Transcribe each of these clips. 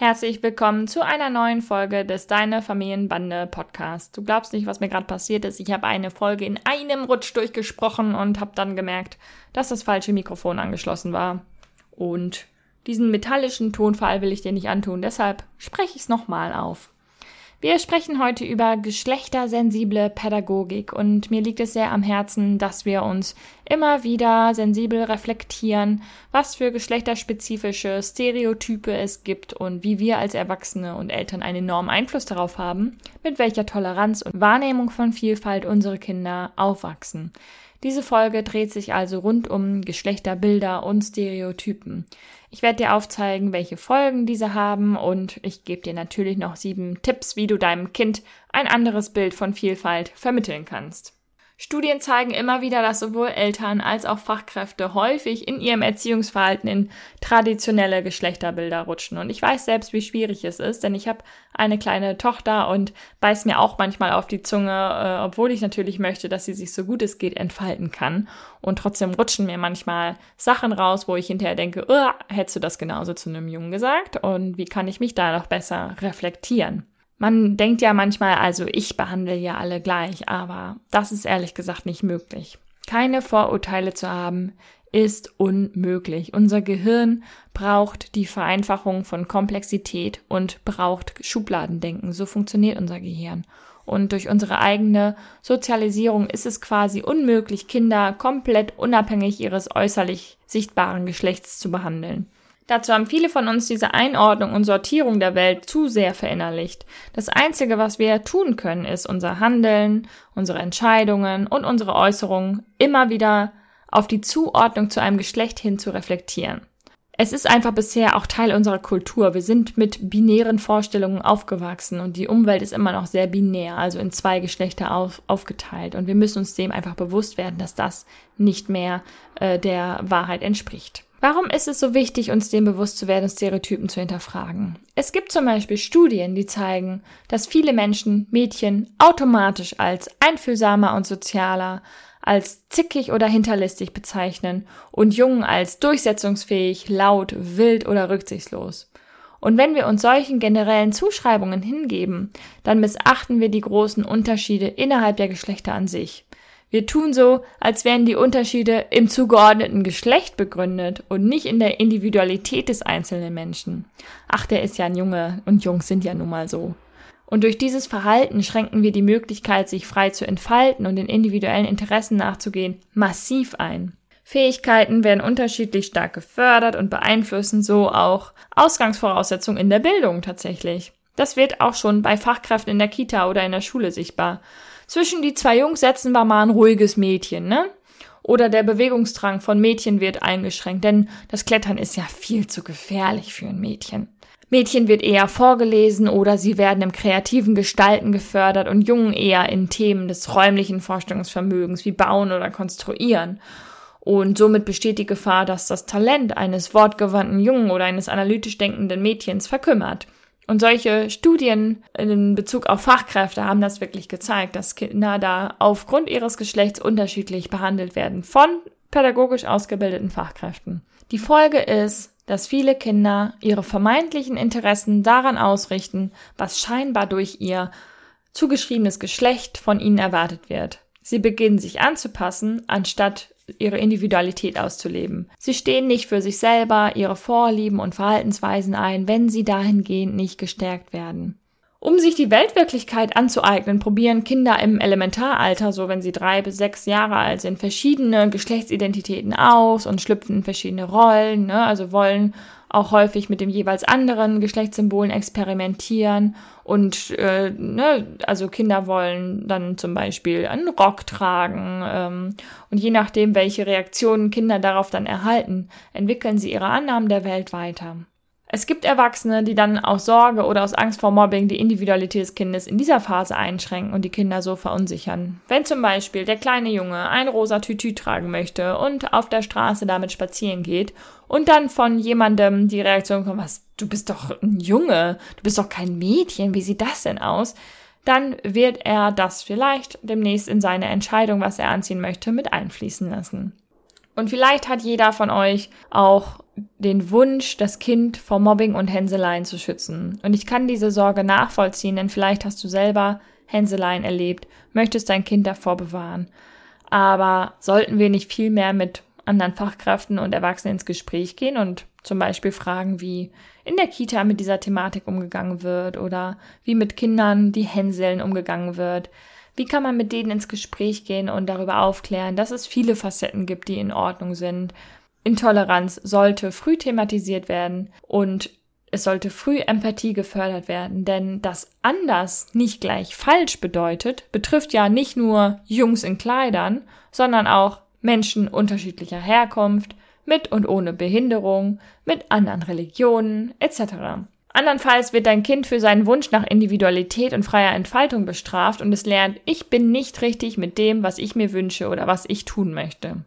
Herzlich willkommen zu einer neuen Folge des Deine Familienbande Podcast. Du glaubst nicht, was mir gerade passiert ist. Ich habe eine Folge in einem Rutsch durchgesprochen und habe dann gemerkt, dass das falsche Mikrofon angeschlossen war. Und diesen metallischen Tonfall will ich dir nicht antun, deshalb spreche ich es nochmal auf. Wir sprechen heute über geschlechtersensible Pädagogik und mir liegt es sehr am Herzen, dass wir uns immer wieder sensibel reflektieren, was für geschlechterspezifische Stereotype es gibt und wie wir als Erwachsene und Eltern einen enormen Einfluss darauf haben, mit welcher Toleranz und Wahrnehmung von Vielfalt unsere Kinder aufwachsen. Diese Folge dreht sich also rund um Geschlechterbilder und Stereotypen. Ich werde dir aufzeigen, welche Folgen diese haben und ich gebe dir natürlich noch sieben Tipps, wie du deinem Kind ein anderes Bild von Vielfalt vermitteln kannst. Studien zeigen immer wieder, dass sowohl Eltern als auch Fachkräfte häufig in ihrem Erziehungsverhalten in traditionelle Geschlechterbilder rutschen. Und ich weiß selbst, wie schwierig es ist, denn ich habe eine kleine Tochter und beiß mir auch manchmal auf die Zunge, äh, obwohl ich natürlich möchte, dass sie sich so gut es geht entfalten kann. Und trotzdem rutschen mir manchmal Sachen raus, wo ich hinterher denke, hättest du das genauso zu einem Jungen gesagt? Und wie kann ich mich da noch besser reflektieren? Man denkt ja manchmal, also ich behandle ja alle gleich, aber das ist ehrlich gesagt nicht möglich. Keine Vorurteile zu haben ist unmöglich. Unser Gehirn braucht die Vereinfachung von Komplexität und braucht Schubladendenken. So funktioniert unser Gehirn. Und durch unsere eigene Sozialisierung ist es quasi unmöglich, Kinder komplett unabhängig ihres äußerlich sichtbaren Geschlechts zu behandeln. Dazu haben viele von uns diese Einordnung und Sortierung der Welt zu sehr verinnerlicht. Das Einzige, was wir tun können, ist unser Handeln, unsere Entscheidungen und unsere Äußerungen immer wieder auf die Zuordnung zu einem Geschlecht hin zu reflektieren. Es ist einfach bisher auch Teil unserer Kultur. Wir sind mit binären Vorstellungen aufgewachsen und die Umwelt ist immer noch sehr binär, also in zwei Geschlechter auf, aufgeteilt. Und wir müssen uns dem einfach bewusst werden, dass das nicht mehr äh, der Wahrheit entspricht. Warum ist es so wichtig, uns dem bewusst zu werden, Stereotypen zu hinterfragen? Es gibt zum Beispiel Studien, die zeigen, dass viele Menschen Mädchen automatisch als einfühlsamer und sozialer, als zickig oder hinterlistig bezeichnen und Jungen als durchsetzungsfähig, laut, wild oder rücksichtslos. Und wenn wir uns solchen generellen Zuschreibungen hingeben, dann missachten wir die großen Unterschiede innerhalb der Geschlechter an sich. Wir tun so, als wären die Unterschiede im zugeordneten Geschlecht begründet und nicht in der Individualität des einzelnen Menschen. Ach, der ist ja ein Junge und Jungs sind ja nun mal so. Und durch dieses Verhalten schränken wir die Möglichkeit, sich frei zu entfalten und den individuellen Interessen nachzugehen, massiv ein. Fähigkeiten werden unterschiedlich stark gefördert und beeinflussen so auch Ausgangsvoraussetzungen in der Bildung tatsächlich. Das wird auch schon bei Fachkräften in der Kita oder in der Schule sichtbar. Zwischen die zwei Jungs setzen wir mal ein ruhiges Mädchen, ne? Oder der Bewegungsdrang von Mädchen wird eingeschränkt, denn das Klettern ist ja viel zu gefährlich für ein Mädchen. Mädchen wird eher vorgelesen oder sie werden im kreativen Gestalten gefördert und Jungen eher in Themen des räumlichen Vorstellungsvermögens wie Bauen oder Konstruieren. Und somit besteht die Gefahr, dass das Talent eines wortgewandten Jungen oder eines analytisch denkenden Mädchens verkümmert. Und solche Studien in Bezug auf Fachkräfte haben das wirklich gezeigt, dass Kinder da aufgrund ihres Geschlechts unterschiedlich behandelt werden von pädagogisch ausgebildeten Fachkräften. Die Folge ist, dass viele Kinder ihre vermeintlichen Interessen daran ausrichten, was scheinbar durch ihr zugeschriebenes Geschlecht von ihnen erwartet wird. Sie beginnen sich anzupassen, anstatt ihre Individualität auszuleben. Sie stehen nicht für sich selber, ihre Vorlieben und Verhaltensweisen ein, wenn sie dahingehend nicht gestärkt werden. Um sich die Weltwirklichkeit anzueignen, probieren Kinder im Elementaralter, so wenn sie drei bis sechs Jahre alt sind, verschiedene Geschlechtsidentitäten aus und schlüpfen in verschiedene Rollen, ne? also wollen auch häufig mit dem jeweils anderen Geschlechtssymbolen experimentieren und äh, ne, also Kinder wollen dann zum Beispiel einen Rock tragen ähm, und je nachdem, welche Reaktionen Kinder darauf dann erhalten, entwickeln sie ihre Annahmen der Welt weiter. Es gibt Erwachsene, die dann aus Sorge oder aus Angst vor Mobbing die Individualität des Kindes in dieser Phase einschränken und die Kinder so verunsichern. Wenn zum Beispiel der kleine Junge ein rosa Tütü tragen möchte und auf der Straße damit spazieren geht und dann von jemandem die Reaktion kommt, was, du bist doch ein Junge, du bist doch kein Mädchen, wie sieht das denn aus? Dann wird er das vielleicht demnächst in seine Entscheidung, was er anziehen möchte, mit einfließen lassen. Und vielleicht hat jeder von euch auch den Wunsch, das Kind vor Mobbing und Hänseleien zu schützen. Und ich kann diese Sorge nachvollziehen, denn vielleicht hast du selber Hänseleien erlebt, möchtest dein Kind davor bewahren. Aber sollten wir nicht viel mehr mit anderen Fachkräften und Erwachsenen ins Gespräch gehen und zum Beispiel fragen, wie in der Kita mit dieser Thematik umgegangen wird oder wie mit Kindern, die hänseln, umgegangen wird. Wie kann man mit denen ins Gespräch gehen und darüber aufklären, dass es viele Facetten gibt, die in Ordnung sind Intoleranz sollte früh thematisiert werden und es sollte früh Empathie gefördert werden, denn das anders nicht gleich falsch bedeutet, betrifft ja nicht nur Jungs in Kleidern, sondern auch Menschen unterschiedlicher Herkunft, mit und ohne Behinderung, mit anderen Religionen etc. Andernfalls wird dein Kind für seinen Wunsch nach Individualität und freier Entfaltung bestraft und es lernt, ich bin nicht richtig mit dem, was ich mir wünsche oder was ich tun möchte.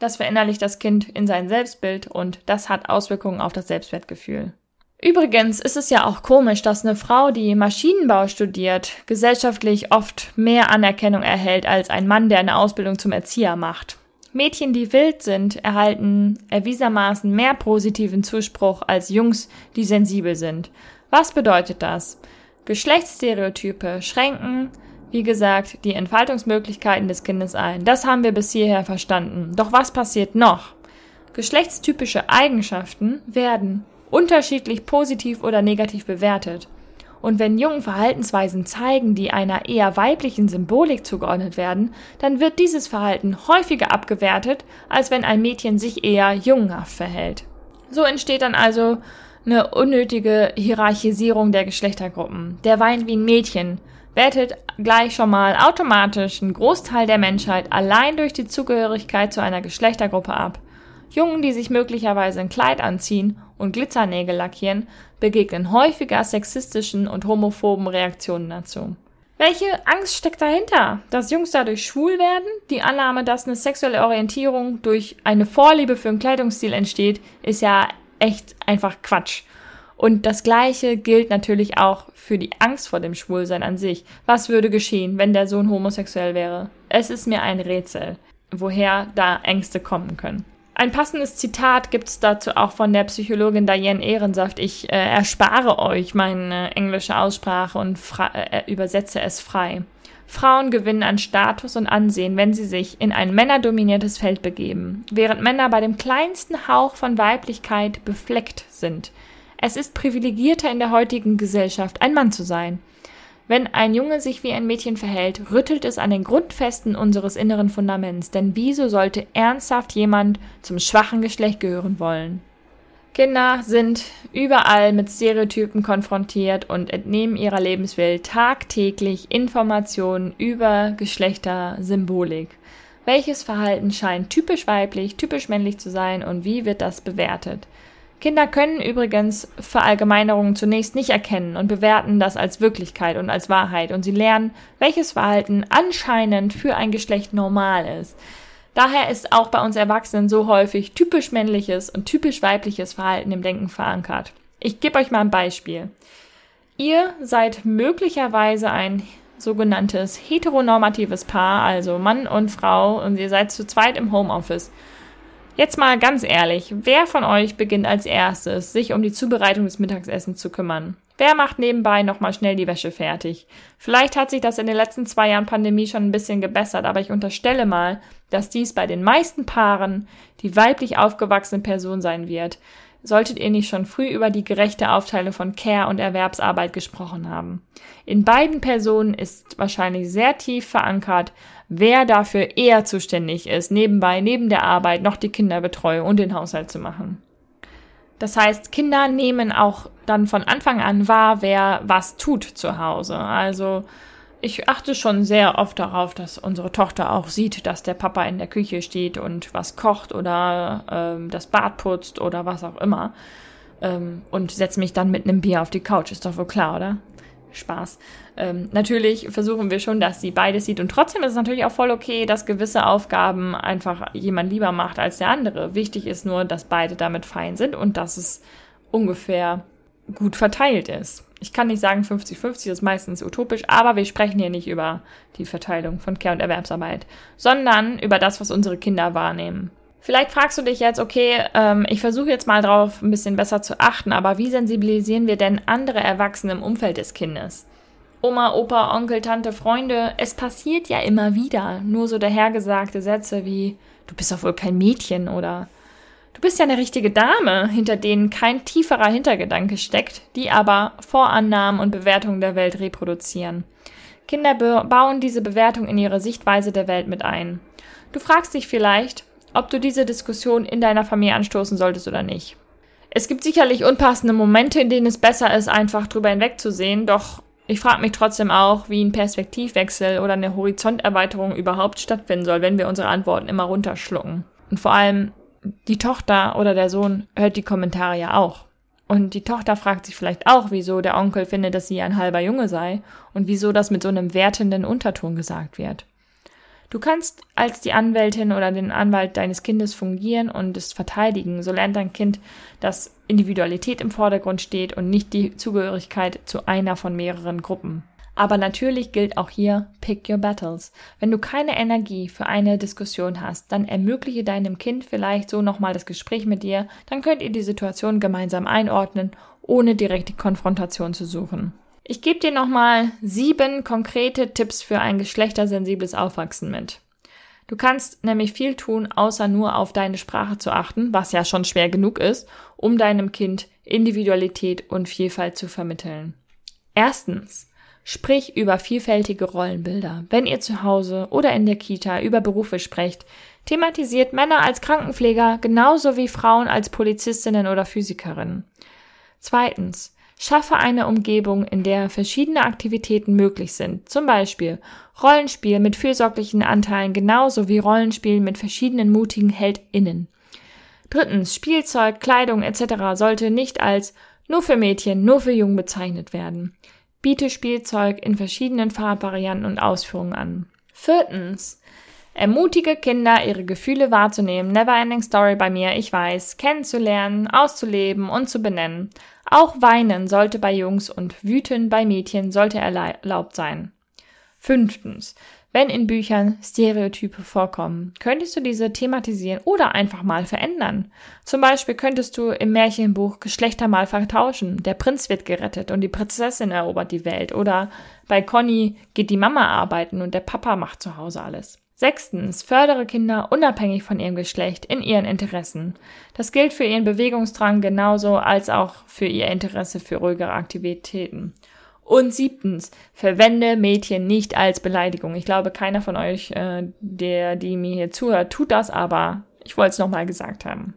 Das verinnerlicht das Kind in sein Selbstbild und das hat Auswirkungen auf das Selbstwertgefühl. Übrigens ist es ja auch komisch, dass eine Frau, die Maschinenbau studiert, gesellschaftlich oft mehr Anerkennung erhält als ein Mann, der eine Ausbildung zum Erzieher macht. Mädchen, die wild sind, erhalten erwiesermaßen mehr positiven Zuspruch als Jungs, die sensibel sind. Was bedeutet das? Geschlechtsstereotype schränken wie gesagt, die Entfaltungsmöglichkeiten des Kindes ein. Das haben wir bis hierher verstanden. Doch was passiert noch? Geschlechtstypische Eigenschaften werden unterschiedlich positiv oder negativ bewertet. Und wenn Jungen Verhaltensweisen zeigen, die einer eher weiblichen Symbolik zugeordnet werden, dann wird dieses Verhalten häufiger abgewertet, als wenn ein Mädchen sich eher jungenhaft verhält. So entsteht dann also eine unnötige Hierarchisierung der Geschlechtergruppen. Der weint wie ein Mädchen, wertet gleich schon mal automatisch einen Großteil der Menschheit allein durch die Zugehörigkeit zu einer Geschlechtergruppe ab. Jungen, die sich möglicherweise ein Kleid anziehen und Glitzernägel lackieren, begegnen häufiger sexistischen und homophoben Reaktionen dazu. Welche Angst steckt dahinter? Dass Jungs dadurch schwul werden? Die Annahme, dass eine sexuelle Orientierung durch eine Vorliebe für einen Kleidungsstil entsteht, ist ja echt einfach Quatsch. Und das Gleiche gilt natürlich auch für die Angst vor dem Schwulsein an sich. Was würde geschehen, wenn der Sohn homosexuell wäre? Es ist mir ein Rätsel, woher da Ängste kommen können. Ein passendes Zitat gibt es dazu auch von der Psychologin Diane Ehrensaft. Ich äh, erspare euch meine englische Aussprache und äh, übersetze es frei. Frauen gewinnen an Status und Ansehen, wenn sie sich in ein männerdominiertes Feld begeben, während Männer bei dem kleinsten Hauch von Weiblichkeit befleckt sind. Es ist privilegierter in der heutigen Gesellschaft, ein Mann zu sein. Wenn ein Junge sich wie ein Mädchen verhält, rüttelt es an den Grundfesten unseres inneren Fundaments, denn wieso sollte ernsthaft jemand zum schwachen Geschlecht gehören wollen? Kinder sind überall mit Stereotypen konfrontiert und entnehmen ihrer Lebenswelt tagtäglich Informationen über Geschlechtersymbolik. Welches Verhalten scheint typisch weiblich, typisch männlich zu sein und wie wird das bewertet? Kinder können übrigens Verallgemeinerungen zunächst nicht erkennen und bewerten das als Wirklichkeit und als Wahrheit und sie lernen, welches Verhalten anscheinend für ein Geschlecht normal ist. Daher ist auch bei uns Erwachsenen so häufig typisch männliches und typisch weibliches Verhalten im Denken verankert. Ich gebe euch mal ein Beispiel. Ihr seid möglicherweise ein sogenanntes heteronormatives Paar, also Mann und Frau, und ihr seid zu zweit im Homeoffice. Jetzt mal ganz ehrlich, wer von euch beginnt als erstes, sich um die Zubereitung des Mittagessens zu kümmern? Wer macht nebenbei nochmal schnell die Wäsche fertig? Vielleicht hat sich das in den letzten zwei Jahren Pandemie schon ein bisschen gebessert, aber ich unterstelle mal, dass dies bei den meisten Paaren die weiblich aufgewachsene Person sein wird. Solltet ihr nicht schon früh über die gerechte Aufteilung von Care und Erwerbsarbeit gesprochen haben? In beiden Personen ist wahrscheinlich sehr tief verankert, wer dafür eher zuständig ist, nebenbei, neben der Arbeit noch die Kinderbetreuung und den Haushalt zu machen. Das heißt, Kinder nehmen auch dann von Anfang an wahr, wer was tut zu Hause. Also ich achte schon sehr oft darauf, dass unsere Tochter auch sieht, dass der Papa in der Küche steht und was kocht oder ähm, das Bad putzt oder was auch immer. ähm, und setze mich dann mit einem Bier auf die Couch. Ist doch wohl klar, oder? Spaß. Ähm, natürlich versuchen wir schon, dass sie beides sieht. Und trotzdem ist es natürlich auch voll okay, dass gewisse Aufgaben einfach jemand lieber macht als der andere. Wichtig ist nur, dass beide damit fein sind und dass es ungefähr gut verteilt ist. Ich kann nicht sagen 50-50, das ist meistens utopisch, aber wir sprechen hier nicht über die Verteilung von Care- und Erwerbsarbeit, sondern über das, was unsere Kinder wahrnehmen. Vielleicht fragst du dich jetzt, okay, ähm, ich versuche jetzt mal drauf ein bisschen besser zu achten, aber wie sensibilisieren wir denn andere Erwachsene im Umfeld des Kindes? Oma, Opa, Onkel, Tante, Freunde, es passiert ja immer wieder. Nur so dahergesagte Sätze wie, du bist doch wohl kein Mädchen oder du bist ja eine richtige Dame, hinter denen kein tieferer Hintergedanke steckt, die aber Vorannahmen und Bewertungen der Welt reproduzieren. Kinder bauen diese Bewertung in ihre Sichtweise der Welt mit ein. Du fragst dich vielleicht, ob du diese Diskussion in deiner Familie anstoßen solltest oder nicht. Es gibt sicherlich unpassende Momente, in denen es besser ist, einfach drüber hinwegzusehen, doch ich frage mich trotzdem auch, wie ein Perspektivwechsel oder eine Horizonterweiterung überhaupt stattfinden soll, wenn wir unsere Antworten immer runterschlucken. Und vor allem, die Tochter oder der Sohn hört die Kommentare ja auch. Und die Tochter fragt sich vielleicht auch, wieso der Onkel findet, dass sie ein halber Junge sei und wieso das mit so einem wertenden Unterton gesagt wird. Du kannst als die Anwältin oder den Anwalt deines Kindes fungieren und es verteidigen. So lernt dein Kind, dass Individualität im Vordergrund steht und nicht die Zugehörigkeit zu einer von mehreren Gruppen. Aber natürlich gilt auch hier Pick Your Battles. Wenn du keine Energie für eine Diskussion hast, dann ermögliche deinem Kind vielleicht so nochmal das Gespräch mit dir, dann könnt ihr die Situation gemeinsam einordnen, ohne direkte Konfrontation zu suchen. Ich gebe dir nochmal sieben konkrete Tipps für ein geschlechtersensibles Aufwachsen mit. Du kannst nämlich viel tun, außer nur auf deine Sprache zu achten, was ja schon schwer genug ist, um deinem Kind Individualität und Vielfalt zu vermitteln. Erstens, sprich über vielfältige Rollenbilder. Wenn ihr zu Hause oder in der Kita über Berufe sprecht, thematisiert Männer als Krankenpfleger genauso wie Frauen als Polizistinnen oder Physikerinnen. Zweitens, Schaffe eine Umgebung, in der verschiedene Aktivitäten möglich sind, zum Beispiel Rollenspiel mit fürsorglichen Anteilen genauso wie Rollenspiel mit verschiedenen mutigen HeldInnen. Drittens, Spielzeug, Kleidung etc. sollte nicht als nur für Mädchen, nur für Jungen bezeichnet werden. Biete Spielzeug in verschiedenen Farbvarianten und Ausführungen an. Viertens, Ermutige Kinder, ihre Gefühle wahrzunehmen. Neverending Story bei mir, ich weiß. Kennenzulernen, auszuleben und zu benennen. Auch weinen sollte bei Jungs und wüten bei Mädchen sollte erlaubt sein. Fünftens. Wenn in Büchern Stereotype vorkommen, könntest du diese thematisieren oder einfach mal verändern. Zum Beispiel könntest du im Märchenbuch Geschlechter mal vertauschen. Der Prinz wird gerettet und die Prinzessin erobert die Welt. Oder bei Conny geht die Mama arbeiten und der Papa macht zu Hause alles. Sechstens, fördere Kinder unabhängig von ihrem Geschlecht in ihren Interessen. Das gilt für ihren Bewegungsdrang genauso als auch für ihr Interesse für ruhigere Aktivitäten. Und siebtens, verwende Mädchen nicht als Beleidigung. Ich glaube, keiner von euch, äh, der, die mir hier zuhört, tut das, aber ich wollte es nochmal gesagt haben.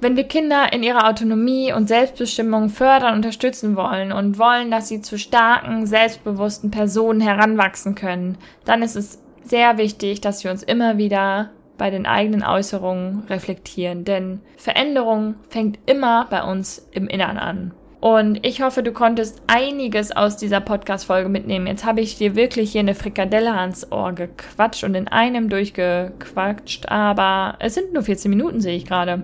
Wenn wir Kinder in ihrer Autonomie und Selbstbestimmung fördern, unterstützen wollen und wollen, dass sie zu starken, selbstbewussten Personen heranwachsen können, dann ist es sehr wichtig, dass wir uns immer wieder bei den eigenen Äußerungen reflektieren, denn Veränderung fängt immer bei uns im Innern an. Und ich hoffe, du konntest einiges aus dieser Podcast-Folge mitnehmen. Jetzt habe ich dir wirklich hier eine Frikadelle ans Ohr gequatscht und in einem durchgequatscht, aber es sind nur 14 Minuten, sehe ich gerade.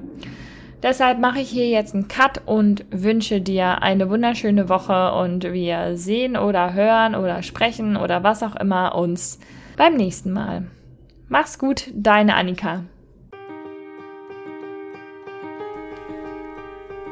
Deshalb mache ich hier jetzt einen Cut und wünsche dir eine wunderschöne Woche und wir sehen oder hören oder sprechen oder was auch immer uns beim nächsten Mal. Mach's gut, deine Annika.